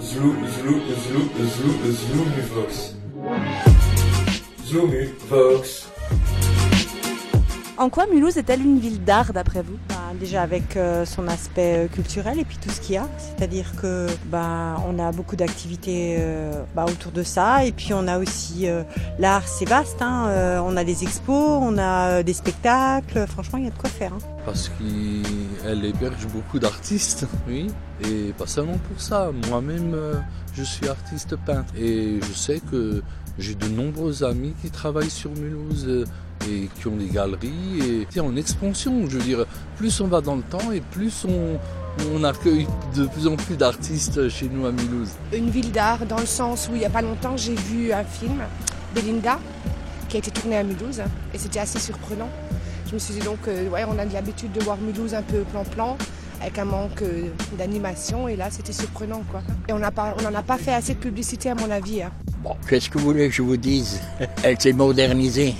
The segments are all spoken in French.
Zlu, Zlu, Zlu, Zlu, Zlumivox. Zlumivox. En quoi Mulhouse est-elle une ville d'art d'après vous? Bah, déjà avec euh, son aspect euh, culturel et puis tout ce qu'il y a, c'est-à-dire que bah, on a beaucoup d'activités euh, bah, autour de ça et puis on a aussi euh, l'art, c'est vaste. hein, euh, on a des expos, on a euh, des spectacles. Franchement, il y a de quoi faire. hein. Parce qu'elle héberge beaucoup d'artistes, oui, et pas seulement pour ça. Moi-même, euh, je suis artiste peintre et je sais que j'ai de nombreux amis qui travaillent sur Mulhouse euh, et qui ont des galeries et c'est en expansion. Je veux dire, plus on va dans le temps et plus on, on accueille de plus en plus d'artistes chez nous à Mulhouse. Une ville d'art dans le sens où il n'y a pas longtemps j'ai vu un film, Belinda, qui a été tourné à Mulhouse et c'était assez surprenant. Je me suis dit donc, euh, ouais, on a l'habitude de voir Mulhouse un peu plan-plan, avec un manque euh, d'animation et là c'était surprenant quoi. Et on n'en a pas fait assez de publicité à mon avis. hein. Bon, qu'est-ce que vous voulez que je vous dise? Elle s'est modernisée.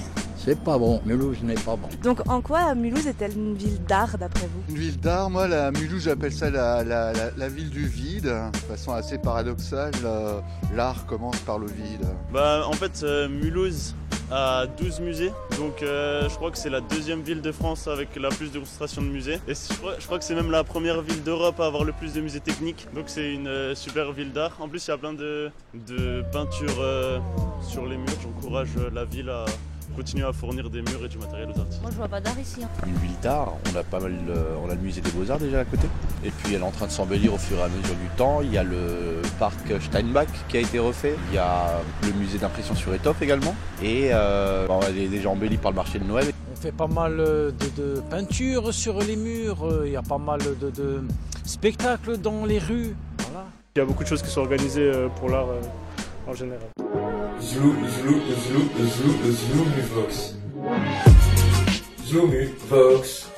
C'est pas bon. Mulhouse n'est pas bon. Donc en quoi Mulhouse est-elle une ville d'art d'après vous? Une ville d'art, moi, la Mulhouse, j'appelle ça la, la- la- la ville du vide. De façon assez paradoxale, euh, l'art commence par le vide. Bah, en fait, euh, Mulhouse a 12 musées, donc euh, je crois que c'est la deuxième ville de France avec la plus d'illustrations de musées. Et je crois, je crois que c'est même la première ville d'Europe à avoir le plus de musées techniques, donc c'est une euh, super ville d'art. En plus, il y a plein de, de peintures euh, sur les murs. J'encourage euh, la ville à continuer à fournir des murs et du matériel aux artistes. Moi, je vois pas d'art ici. hein. une ville d'art. On a pas mal, on a le musée des Beaux-Arts déjà à côté. Et puis elle est en train de s'embellir au fur et à mesure du temps. Il y a le parc Steinbach qui a été refait. Il y a le musée d'impression sur étoffe également. Et euh, bon, elle est déjà embellie par le marché de Noël. On fait pas mal de, de peinture sur les murs, il y a pas mal de, de spectacles dans les rues. Voilà. Il y a beaucoup de choses qui sont organisées euh, pour l'art euh, en général. Zlumivux. Zlumivux.